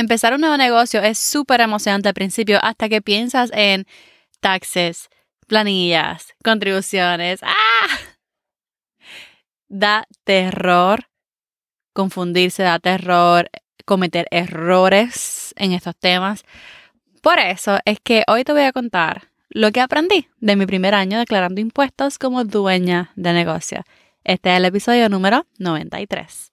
Empezar un nuevo negocio es súper emocionante al principio hasta que piensas en taxes, planillas, contribuciones. ¡Ah! Da terror confundirse, da terror cometer errores en estos temas. Por eso es que hoy te voy a contar lo que aprendí de mi primer año declarando impuestos como dueña de negocio. Este es el episodio número 93.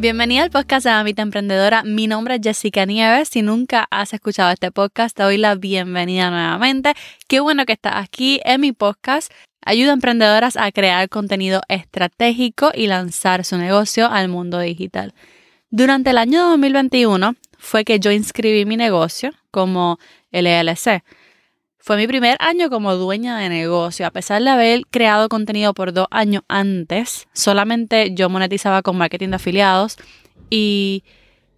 Bienvenida al podcast de Mamita Emprendedora. Mi nombre es Jessica Nieves. Si nunca has escuchado este podcast, te doy la bienvenida nuevamente. Qué bueno que estás aquí en mi podcast. Ayuda a emprendedoras a crear contenido estratégico y lanzar su negocio al mundo digital. Durante el año 2021 fue que yo inscribí mi negocio como LLC. Fue mi primer año como dueña de negocio. A pesar de haber creado contenido por dos años antes, solamente yo monetizaba con marketing de afiliados y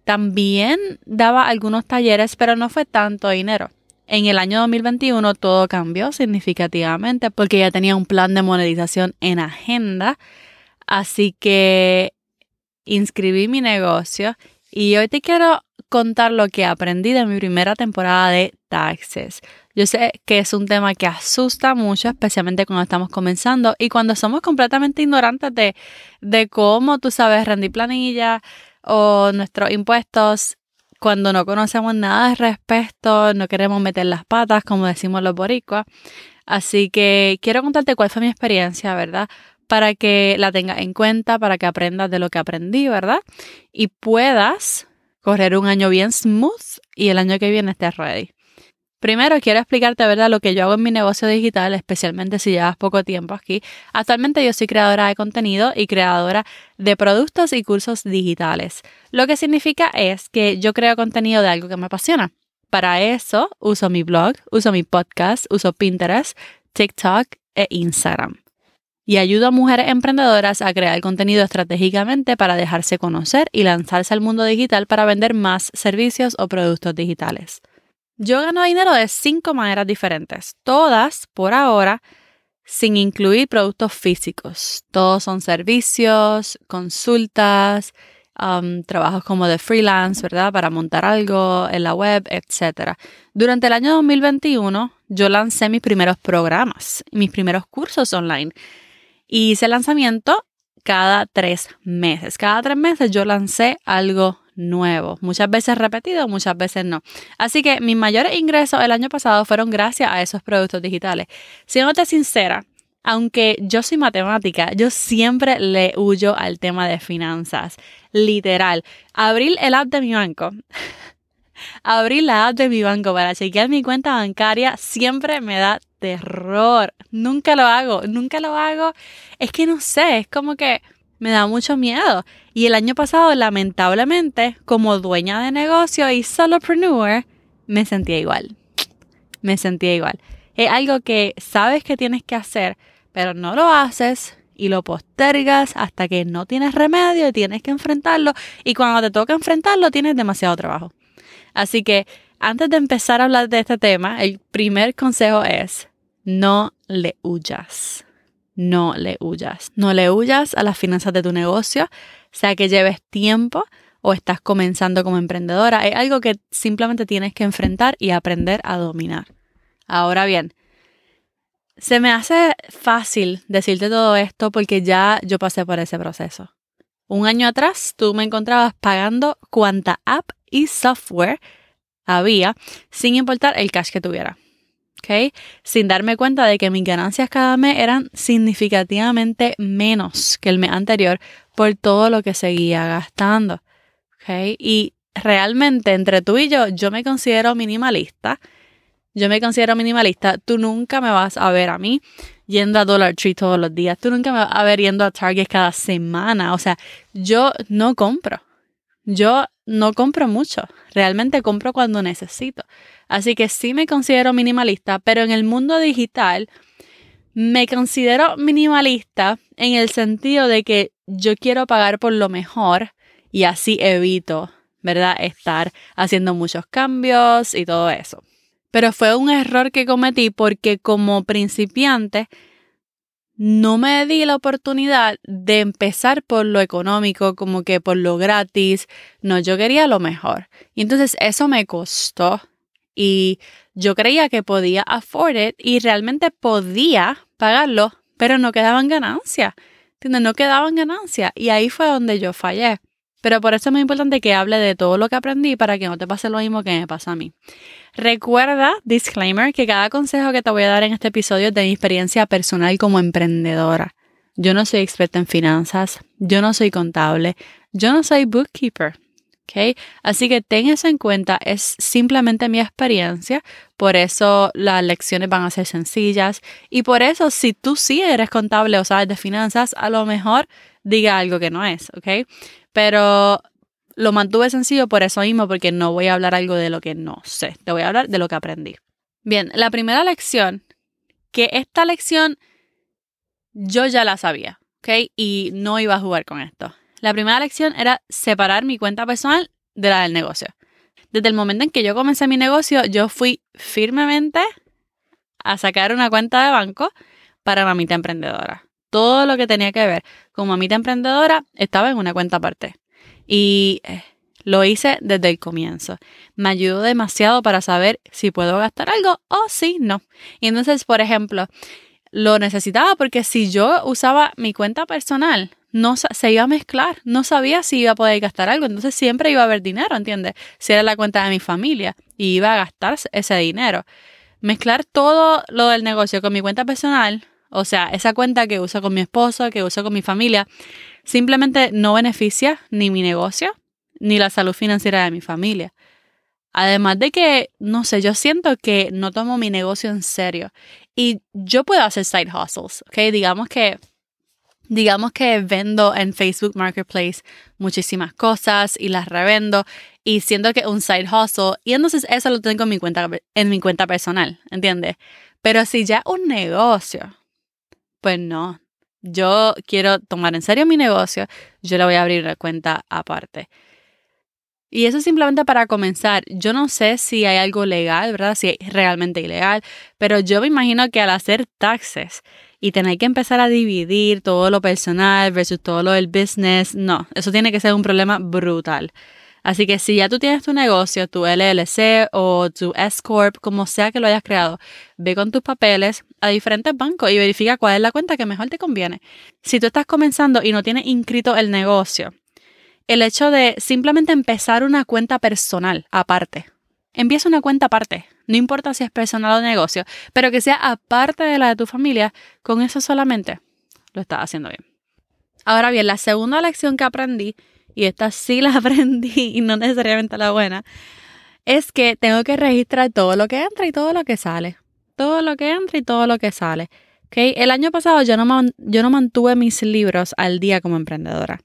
también daba algunos talleres, pero no fue tanto dinero. En el año 2021 todo cambió significativamente porque ya tenía un plan de monetización en agenda. Así que inscribí mi negocio y hoy te quiero contar lo que aprendí de mi primera temporada de taxes. Yo sé que es un tema que asusta mucho, especialmente cuando estamos comenzando y cuando somos completamente ignorantes de, de cómo tú sabes rendir planilla o nuestros impuestos. Cuando no conocemos nada al respecto, no queremos meter las patas, como decimos los boricuas. Así que quiero contarte cuál fue mi experiencia, ¿verdad? Para que la tengas en cuenta, para que aprendas de lo que aprendí, ¿verdad? Y puedas correr un año bien smooth y el año que viene estés ready. Primero quiero explicarte, ¿verdad?, lo que yo hago en mi negocio digital, especialmente si llevas poco tiempo aquí. Actualmente yo soy creadora de contenido y creadora de productos y cursos digitales. Lo que significa es que yo creo contenido de algo que me apasiona. Para eso uso mi blog, uso mi podcast, uso Pinterest, TikTok e Instagram. Y ayudo a mujeres emprendedoras a crear contenido estratégicamente para dejarse conocer y lanzarse al mundo digital para vender más servicios o productos digitales. Yo gano dinero de cinco maneras diferentes, todas por ahora sin incluir productos físicos. Todos son servicios, consultas, um, trabajos como de freelance, ¿verdad? Para montar algo en la web, etc. Durante el año 2021 yo lancé mis primeros programas, mis primeros cursos online. Y hice lanzamiento cada tres meses. Cada tres meses yo lancé algo nuevo, muchas veces repetido, muchas veces no. Así que mis mayores ingresos el año pasado fueron gracias a esos productos digitales. Siéndote sincera, aunque yo soy matemática, yo siempre le huyo al tema de finanzas. Literal, abrir el app de mi banco. abrir la app de mi banco para chequear mi cuenta bancaria siempre me da terror. Nunca lo hago, nunca lo hago. Es que no sé, es como que me da mucho miedo. Y el año pasado, lamentablemente, como dueña de negocio y solopreneur, me sentía igual. Me sentía igual. Es algo que sabes que tienes que hacer, pero no lo haces y lo postergas hasta que no tienes remedio y tienes que enfrentarlo. Y cuando te toca enfrentarlo, tienes demasiado trabajo. Así que antes de empezar a hablar de este tema, el primer consejo es no le huyas no le huyas. No le huyas a las finanzas de tu negocio, sea que lleves tiempo o estás comenzando como emprendedora. Es algo que simplemente tienes que enfrentar y aprender a dominar. Ahora bien, se me hace fácil decirte todo esto porque ya yo pasé por ese proceso. Un año atrás tú me encontrabas pagando cuanta app y software había sin importar el cash que tuviera. Sin darme cuenta de que mis ganancias cada mes eran significativamente menos que el mes anterior por todo lo que seguía gastando, Y realmente entre tú y yo, yo me considero minimalista. Yo me considero minimalista. Tú nunca me vas a ver a mí yendo a Dollar Tree todos los días. Tú nunca me vas a ver yendo a Target cada semana. O sea, yo no compro. Yo no compro mucho, realmente compro cuando necesito. Así que sí me considero minimalista, pero en el mundo digital me considero minimalista en el sentido de que yo quiero pagar por lo mejor y así evito, ¿verdad? Estar haciendo muchos cambios y todo eso. Pero fue un error que cometí porque como principiante no me di la oportunidad de empezar por lo económico, como que por lo gratis. No, yo quería lo mejor. Y entonces eso me costó. Y yo creía que podía afford it y realmente podía pagarlo, pero no quedaban ganancias. ¿Entiendes? No quedaban ganancias. Y ahí fue donde yo fallé. Pero por eso es muy importante que hable de todo lo que aprendí para que no te pase lo mismo que me pasa a mí. Recuerda, disclaimer, que cada consejo que te voy a dar en este episodio es de mi experiencia personal como emprendedora. Yo no soy experta en finanzas, yo no soy contable, yo no soy bookkeeper. ¿Ok? Así que ten eso en cuenta, es simplemente mi experiencia, por eso las lecciones van a ser sencillas y por eso si tú sí eres contable o sabes de finanzas, a lo mejor diga algo que no es, ¿ok? Pero lo mantuve sencillo por eso mismo, porque no voy a hablar algo de lo que no sé, te voy a hablar de lo que aprendí. Bien, la primera lección, que esta lección yo ya la sabía, ¿ok? Y no iba a jugar con esto. La primera lección era separar mi cuenta personal de la del negocio. Desde el momento en que yo comencé mi negocio, yo fui firmemente a sacar una cuenta de banco para mamita emprendedora todo lo que tenía que ver con mamita emprendedora estaba en una cuenta aparte. Y eh, lo hice desde el comienzo. Me ayudó demasiado para saber si puedo gastar algo o si no. Y entonces, por ejemplo, lo necesitaba porque si yo usaba mi cuenta personal, no se iba a mezclar, no sabía si iba a poder gastar algo, entonces siempre iba a haber dinero, ¿entiendes? Si era la cuenta de mi familia y iba a gastar ese dinero. Mezclar todo lo del negocio con mi cuenta personal o sea, esa cuenta que uso con mi esposo, que uso con mi familia, simplemente no beneficia ni mi negocio ni la salud financiera de mi familia. Además de que, no sé, yo siento que no tomo mi negocio en serio. Y yo puedo hacer side hustles, ¿ok? Digamos que, digamos que vendo en Facebook Marketplace muchísimas cosas y las revendo y siento que un side hustle y entonces eso lo tengo en mi cuenta, en mi cuenta personal, ¿entiendes? Pero si ya un negocio, pues no, yo quiero tomar en serio mi negocio, yo le voy a abrir una cuenta aparte. Y eso simplemente para comenzar. Yo no sé si hay algo legal, ¿verdad? Si es realmente ilegal, pero yo me imagino que al hacer taxes y tener que empezar a dividir todo lo personal versus todo lo del business, no, eso tiene que ser un problema brutal. Así que si ya tú tienes tu negocio, tu LLC o tu S Corp, como sea que lo hayas creado, ve con tus papeles a diferentes bancos y verifica cuál es la cuenta que mejor te conviene. Si tú estás comenzando y no tienes inscrito el negocio, el hecho de simplemente empezar una cuenta personal aparte. Empieza una cuenta aparte, no importa si es personal o negocio, pero que sea aparte de la de tu familia, con eso solamente lo estás haciendo bien. Ahora bien, la segunda lección que aprendí y esta sí la aprendí y no necesariamente la buena, es que tengo que registrar todo lo que entra y todo lo que sale. Todo lo que entra y todo lo que sale. ¿Okay? El año pasado yo no, yo no mantuve mis libros al día como emprendedora.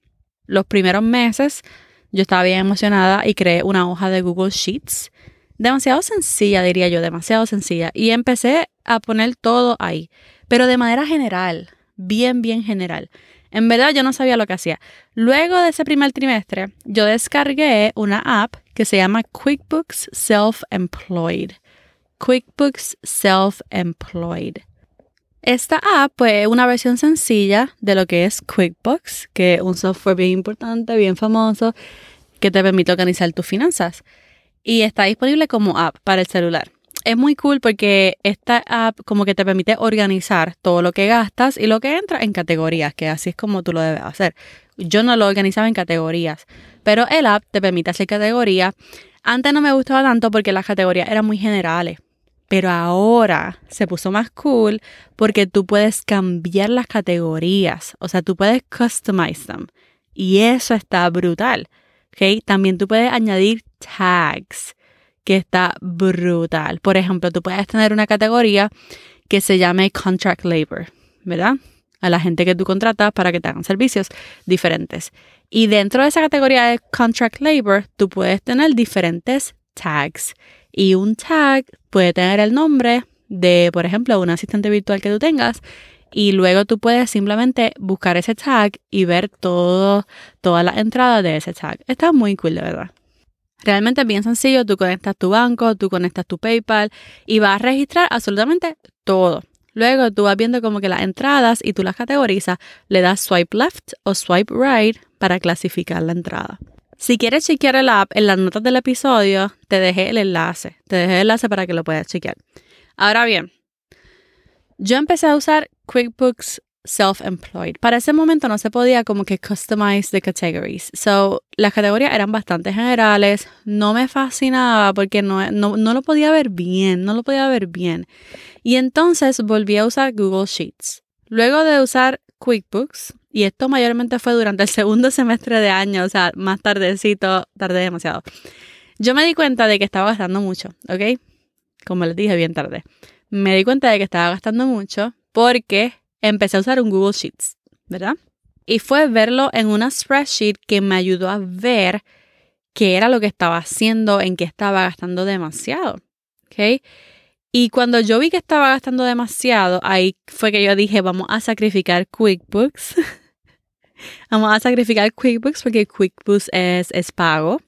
Los primeros meses yo estaba bien emocionada y creé una hoja de Google Sheets. Demasiado sencilla, diría yo, demasiado sencilla. Y empecé a poner todo ahí, pero de manera general, bien, bien general. En verdad yo no sabía lo que hacía. Luego de ese primer trimestre, yo descargué una app que se llama QuickBooks Self-Employed. QuickBooks Self-Employed. Esta app es una versión sencilla de lo que es QuickBooks, que es un software bien importante, bien famoso, que te permite organizar tus finanzas. Y está disponible como app para el celular es muy cool porque esta app como que te permite organizar todo lo que gastas y lo que entra en categorías, que así es como tú lo debes hacer. Yo no lo organizaba en categorías, pero el app te permite hacer categorías. Antes no me gustaba tanto porque las categorías eran muy generales, pero ahora se puso más cool porque tú puedes cambiar las categorías, o sea, tú puedes customize them y eso está brutal. ¿okay? También tú puedes añadir tags que está brutal. Por ejemplo, tú puedes tener una categoría que se llame contract labor, ¿verdad? A la gente que tú contratas para que te hagan servicios diferentes. Y dentro de esa categoría de contract labor, tú puedes tener diferentes tags. Y un tag puede tener el nombre de, por ejemplo, un asistente virtual que tú tengas. Y luego tú puedes simplemente buscar ese tag y ver todo, todas las entradas de ese tag. Está muy cool, de verdad. Realmente es bien sencillo, tú conectas tu banco, tú conectas tu PayPal y vas a registrar absolutamente todo. Luego tú vas viendo como que las entradas y tú las categorizas, le das swipe left o swipe right para clasificar la entrada. Si quieres chequear el app, en las notas del episodio te dejé el enlace. Te dejé el enlace para que lo puedas chequear. Ahora bien, yo empecé a usar QuickBooks Self-Employed. Para ese momento no se podía como que customize the categories. So, las categorías eran bastante generales. No me fascinaba porque no, no, no lo podía ver bien. No lo podía ver bien. Y entonces volví a usar Google Sheets. Luego de usar QuickBooks, y esto mayormente fue durante el segundo semestre de año, o sea, más tardecito, tardé demasiado. Yo me di cuenta de que estaba gastando mucho, ¿ok? Como les dije, bien tarde. Me di cuenta de que estaba gastando mucho porque empecé a usar un Google Sheets, ¿verdad? Y fue verlo en una spreadsheet que me ayudó a ver qué era lo que estaba haciendo, en qué estaba gastando demasiado, ¿ok? Y cuando yo vi que estaba gastando demasiado, ahí fue que yo dije, vamos a sacrificar QuickBooks. vamos a sacrificar QuickBooks porque QuickBooks es, es pago.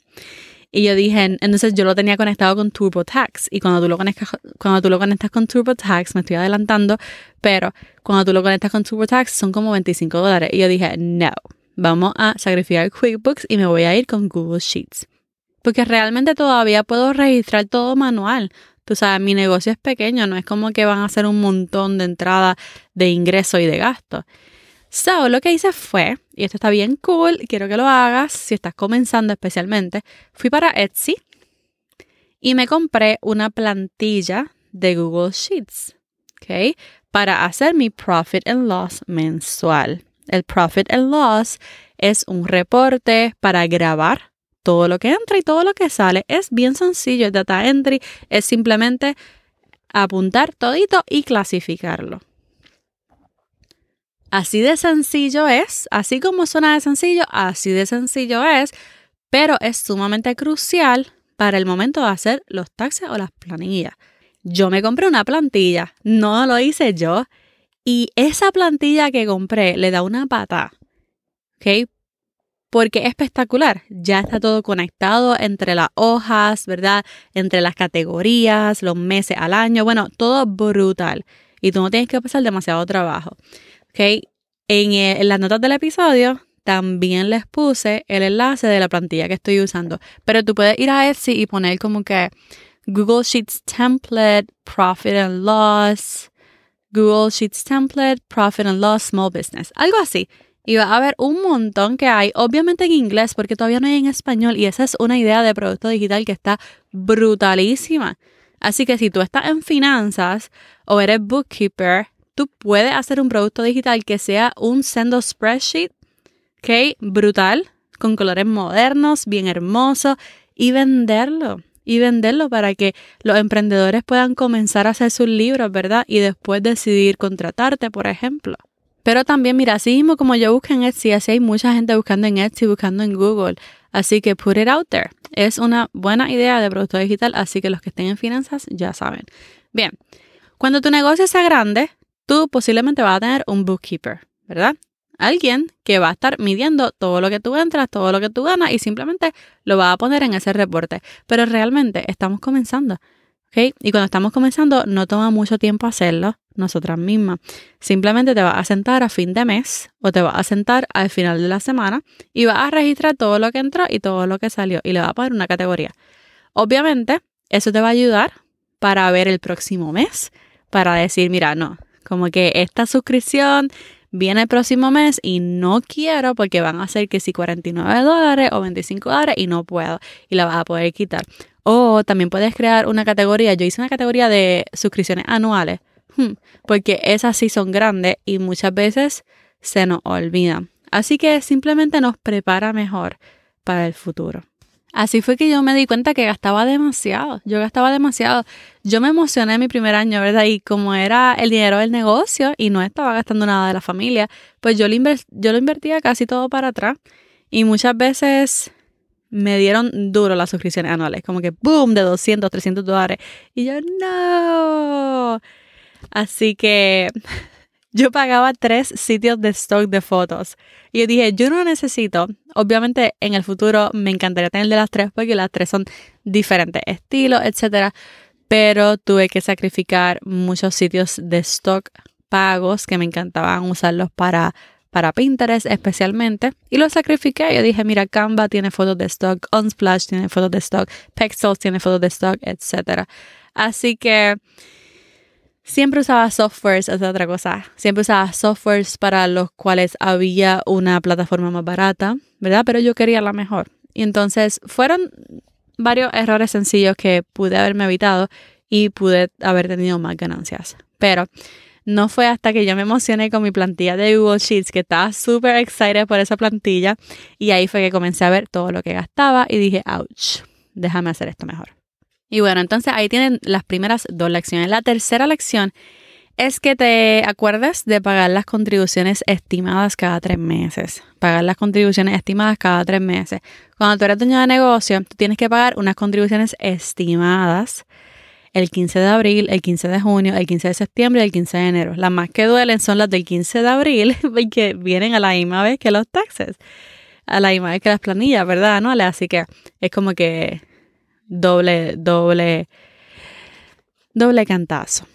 Y yo dije, entonces yo lo tenía conectado con TurboTax. Y cuando tú lo conectas, cuando tú lo conectas con TurboTax, me estoy adelantando, pero cuando tú lo conectas con TurboTax son como 25 dólares. Y yo dije, no, vamos a sacrificar QuickBooks y me voy a ir con Google Sheets. Porque realmente todavía puedo registrar todo manual. Tú sabes, mi negocio es pequeño, no es como que van a hacer un montón de entradas de ingresos y de gastos. So, lo que hice fue, y esto está bien cool, quiero que lo hagas, si estás comenzando especialmente, fui para Etsy y me compré una plantilla de Google Sheets, ¿ok? Para hacer mi profit and loss mensual. El profit and loss es un reporte para grabar todo lo que entra y todo lo que sale. Es bien sencillo, el data entry es simplemente apuntar todito y clasificarlo. Así de sencillo es, así como suena de sencillo, así de sencillo es, pero es sumamente crucial para el momento de hacer los taxes o las planillas. Yo me compré una plantilla, no lo hice yo, y esa plantilla que compré le da una pata, ¿ok? porque es espectacular. Ya está todo conectado entre las hojas, ¿verdad? Entre las categorías, los meses al año, bueno, todo brutal. Y tú no tienes que pasar demasiado trabajo. ¿Ok? En, en las notas del episodio también les puse el enlace de la plantilla que estoy usando. Pero tú puedes ir a Etsy y poner como que Google Sheets Template, Profit and Loss, Google Sheets Template, Profit and Loss, Small Business. Algo así y va a haber un montón que hay, obviamente en inglés, porque todavía no hay en español y esa es una idea de producto digital que está brutalísima. Así que si tú estás en finanzas o eres bookkeeper, tú puedes hacer un producto digital que sea un sendo spreadsheet, ¿ok? Brutal, con colores modernos, bien hermoso, y venderlo. Y venderlo para que los emprendedores puedan comenzar a hacer sus libros, ¿verdad? Y después decidir contratarte, por ejemplo. Pero también, mira, así mismo como yo busco en Etsy, así hay mucha gente buscando en Etsy, buscando en Google. Así que put it out there. Es una buena idea de producto digital, así que los que estén en finanzas ya saben. Bien, cuando tu negocio sea grande, tú posiblemente vas a tener un bookkeeper, ¿verdad? Alguien que va a estar midiendo todo lo que tú entras, todo lo que tú ganas y simplemente lo va a poner en ese reporte. Pero realmente estamos comenzando. Y cuando estamos comenzando, no toma mucho tiempo hacerlo nosotras mismas. Simplemente te vas a sentar a fin de mes o te vas a sentar al final de la semana y vas a registrar todo lo que entró y todo lo que salió y le vas a poner una categoría. Obviamente, eso te va a ayudar para ver el próximo mes, para decir, mira, no, como que esta suscripción viene el próximo mes y no quiero porque van a ser que si 49 dólares o 25 dólares y no puedo y la vas a poder quitar. O también puedes crear una categoría. Yo hice una categoría de suscripciones anuales, hmm, porque esas sí son grandes y muchas veces se nos olvidan. Así que simplemente nos prepara mejor para el futuro. Así fue que yo me di cuenta que gastaba demasiado. Yo gastaba demasiado. Yo me emocioné mi primer año, ¿verdad? Y como era el dinero del negocio y no estaba gastando nada de la familia, pues yo lo, yo lo invertía casi todo para atrás Y muchas veces me dieron duro las suscripciones anuales, como que boom, de 200, 300 dólares. Y yo, no. Así que yo pagaba tres sitios de stock de fotos. Y yo dije, yo no necesito. Obviamente en el futuro me encantaría tener de las tres porque las tres son diferentes estilos, etc. Pero tuve que sacrificar muchos sitios de stock pagos que me encantaban usarlos para para Pinterest especialmente y lo sacrifiqué. Yo dije, mira, Canva tiene fotos de stock, Unsplash tiene fotos de stock, Pexels tiene fotos de stock, etc. Así que siempre usaba softwares, es otra cosa. Siempre usaba softwares para los cuales había una plataforma más barata, ¿verdad? Pero yo quería la mejor. Y entonces fueron varios errores sencillos que pude haberme evitado y pude haber tenido más ganancias. Pero no fue hasta que yo me emocioné con mi plantilla de Google Sheets, que estaba súper excited por esa plantilla, y ahí fue que comencé a ver todo lo que gastaba y dije, ouch, déjame hacer esto mejor. Y bueno, entonces ahí tienen las primeras dos lecciones. La tercera lección es que te acuerdes de pagar las contribuciones estimadas cada tres meses. Pagar las contribuciones estimadas cada tres meses. Cuando tú eres dueño de negocio, tú tienes que pagar unas contribuciones estimadas el 15 de abril, el 15 de junio, el 15 de septiembre y el 15 de enero. Las más que duelen son las del 15 de abril, que vienen a la misma vez que los taxes, a la misma vez que las planillas, ¿verdad? ¿No? Así que es como que doble, doble, doble cantazo.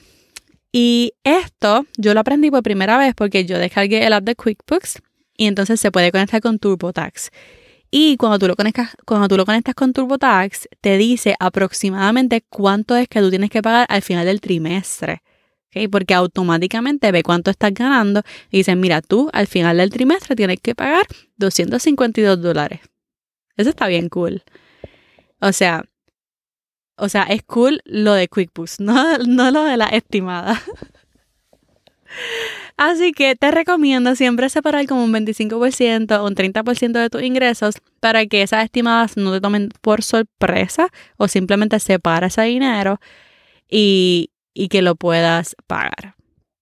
Y esto yo lo aprendí por primera vez porque yo descargué el app de QuickBooks y entonces se puede conectar con TurboTax. Y cuando tú lo conectas, cuando tú lo conectas con TurboTax, te dice aproximadamente cuánto es que tú tienes que pagar al final del trimestre. ¿okay? Porque automáticamente ve cuánto estás ganando y dice, mira, tú al final del trimestre tienes que pagar 252 dólares. Eso está bien cool. O sea, o sea, es cool lo de QuickBooks, no, no lo de la estimada. Así que te recomiendo siempre separar como un 25% o un 30% de tus ingresos para que esas estimadas no te tomen por sorpresa o simplemente separa ese dinero y, y que lo puedas pagar.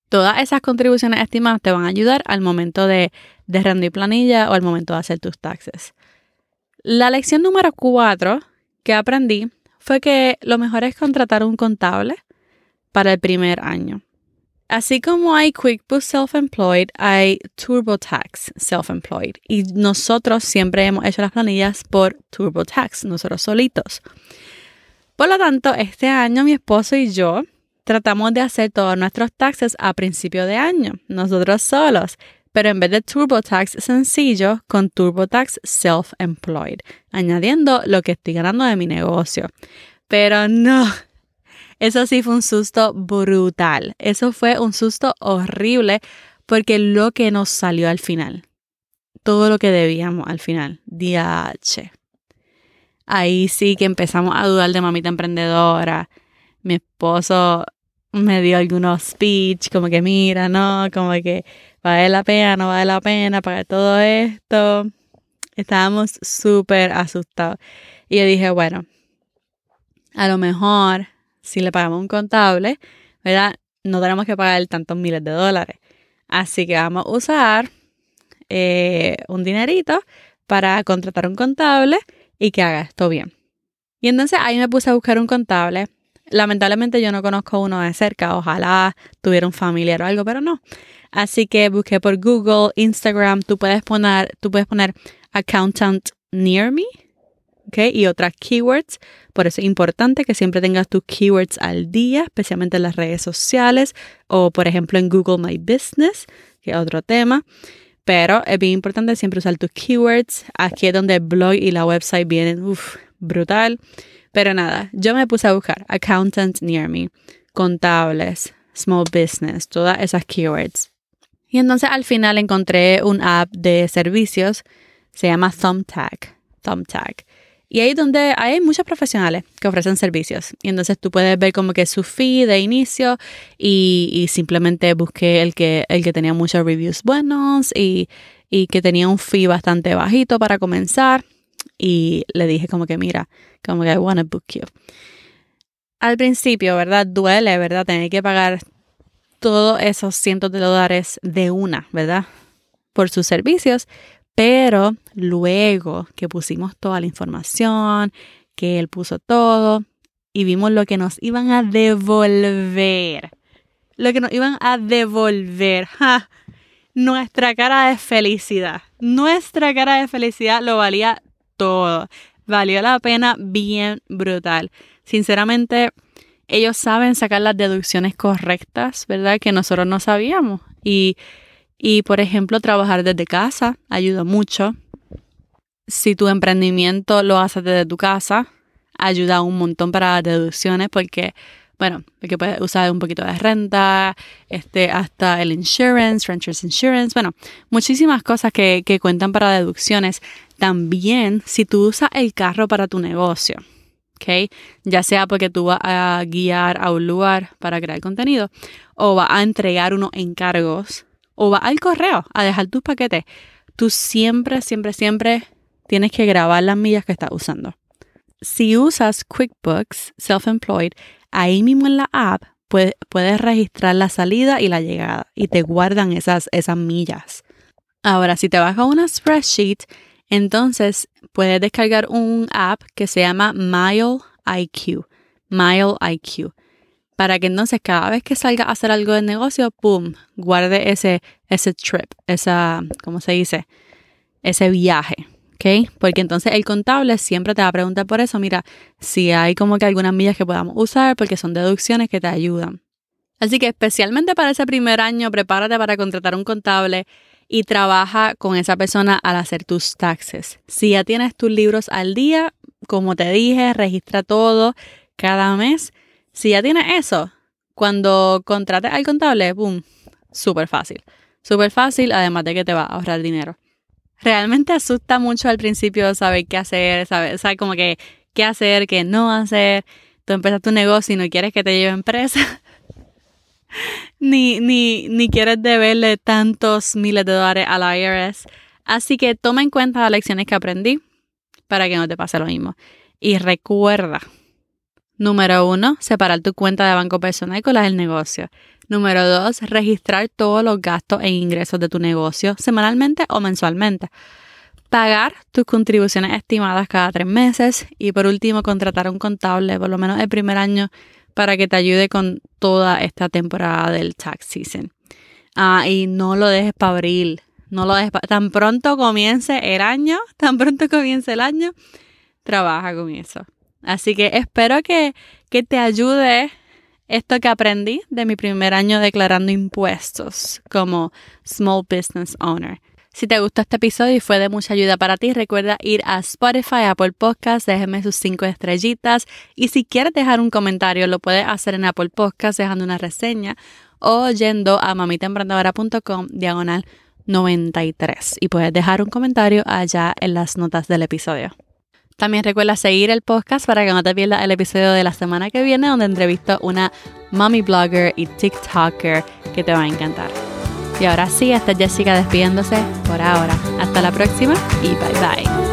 Todas esas contribuciones estimadas te van a ayudar al momento de, de rendir planilla o al momento de hacer tus taxes. La lección número 4 que aprendí fue que lo mejor es contratar un contable para el primer año. Así como hay QuickBooks Self-Employed, hay TurboTax Self-Employed. Y nosotros siempre hemos hecho las planillas por TurboTax, nosotros solitos. Por lo tanto, este año mi esposo y yo tratamos de hacer todos nuestros taxes a principio de año, nosotros solos. Pero en vez de TurboTax sencillo, con TurboTax Self-Employed, añadiendo lo que estoy ganando de mi negocio. Pero no, eso sí fue un susto brutal. Eso fue un susto horrible porque lo que nos salió al final, todo lo que debíamos al final, DH. Ahí sí que empezamos a dudar de mamita emprendedora. Mi esposo me dio algunos speech, como que mira, no, como que vale la pena, no vale la pena pagar todo esto. Estábamos súper asustados. Y yo dije, bueno, a lo mejor si le pagamos un contable, ¿verdad? No tenemos que pagar tantos miles de dólares. Así que vamos a usar eh, un dinerito para contratar un contable y que haga esto bien. Y entonces ahí me puse a buscar un contable. Lamentablemente yo no conozco uno de cerca, ojalá tuviera un familiar o algo, pero no. Así que busqué por Google, Instagram, tú puedes poner, tú puedes poner accountant near me y otras keywords. Por eso es importante que siempre tengas tus keywords al día, especialmente en las redes sociales o, por ejemplo, en Google My Business, que es otro tema. Pero es bien importante siempre usar tus keywords. Aquí es donde el blog y la website vienen, uff, brutal. Pero nada, yo me puse a buscar accountant near me, contables, small business, todas esas keywords. Y entonces al final encontré un app de servicios, se llama Thumbtack. Y ahí donde hay muchos profesionales que ofrecen servicios. Y entonces tú puedes ver como que su fee de inicio y, simplemente busqué el que, el que tenía muchos reviews buenos y, y que tenía un fee bastante bajito para comenzar. Y le dije como que mira, como que I want to book you. Al principio, ¿verdad? Duele, ¿verdad? Tener que pagar todos esos cientos de dólares de una, ¿verdad? Por sus servicios. Pero luego que pusimos toda la información, que él puso todo y vimos lo que nos iban a devolver, lo que nos iban a devolver, nuestra cara de felicidad, nuestra cara de felicidad lo valía todo, valió la pena bien brutal. Sinceramente, ellos saben sacar las deducciones correctas, ¿verdad? Que nosotros no sabíamos. Y, y por ejemplo, trabajar desde casa ayuda mucho. Si tu emprendimiento lo haces desde tu casa, ayuda un montón para las deducciones porque, bueno, porque puedes usar un poquito de renta, este, hasta el insurance, renters insurance, bueno, muchísimas cosas que, que cuentan para deducciones. También si tú usas el carro para tu negocio, Ya sea porque tú vas a guiar a un lugar para crear contenido o vas a entregar unos encargos o vas al correo a dejar tus paquetes. Tú siempre, siempre, siempre tienes que grabar las millas que estás usando. Si usas QuickBooks Self-Employed, ahí mismo en la app puedes, puedes registrar la salida y la llegada y te guardan esas, esas millas. Ahora, si te vas a una spreadsheet, entonces puedes descargar un app que se llama Mile IQ. Mile IQ. Para que entonces cada vez que salga a hacer algo de negocio, ¡pum! guarde ese, ese trip, esa, ¿cómo se dice? Ese viaje. ¿ok? Porque entonces el contable siempre te va a preguntar por eso, mira, si hay como que algunas millas que podamos usar, porque son deducciones que te ayudan. Así que especialmente para ese primer año, prepárate para contratar un contable y trabaja con esa persona al hacer tus taxes. Si ya tienes tus libros al día, como te dije, registra todo cada mes. Si ya tienes eso, cuando contrates al contable, ¡boom! Súper fácil. Súper fácil, además de que te va a ahorrar dinero realmente asusta mucho al principio saber qué hacer, saber, o como que qué hacer, qué no hacer. Tú empiezas tu negocio y no quieres que te lleve empresa. Ni, ni, ni quieres deberle tantos miles de dólares a la IRS. Así que toma en cuenta las lecciones que aprendí para que no te pase lo mismo. Y recuerda, número uno, separar tu cuenta de banco personal con la del negocio. Número dos, registrar todos los gastos e ingresos de tu negocio semanalmente o mensualmente. Pagar tus contribuciones estimadas cada tres meses. Y por último, contratar un contable por lo menos el primer año para que te ayude con toda esta temporada del tax season. Ah, y no lo dejes para abril. No lo dejes Tan pronto comience el año, tan pronto comience el año, trabaja con eso. Así que espero que, que te ayude esto que aprendí de mi primer año declarando impuestos como Small Business Owner. Si te gustó este episodio y fue de mucha ayuda para ti, recuerda ir a Spotify, Apple Podcast, déjeme sus cinco estrellitas y si quieres dejar un comentario lo puedes hacer en Apple Podcast dejando una reseña o yendo a mamitaemprendedora.com diagonal 93 y puedes dejar un comentario allá en las notas del episodio. También recuerda seguir el podcast para que no te pierdas el episodio de la semana que viene donde entrevisto a una mommy blogger y TikToker que te va a encantar. Y ahora sí, hasta Jessica despidiéndose por ahora. Hasta la próxima y bye bye.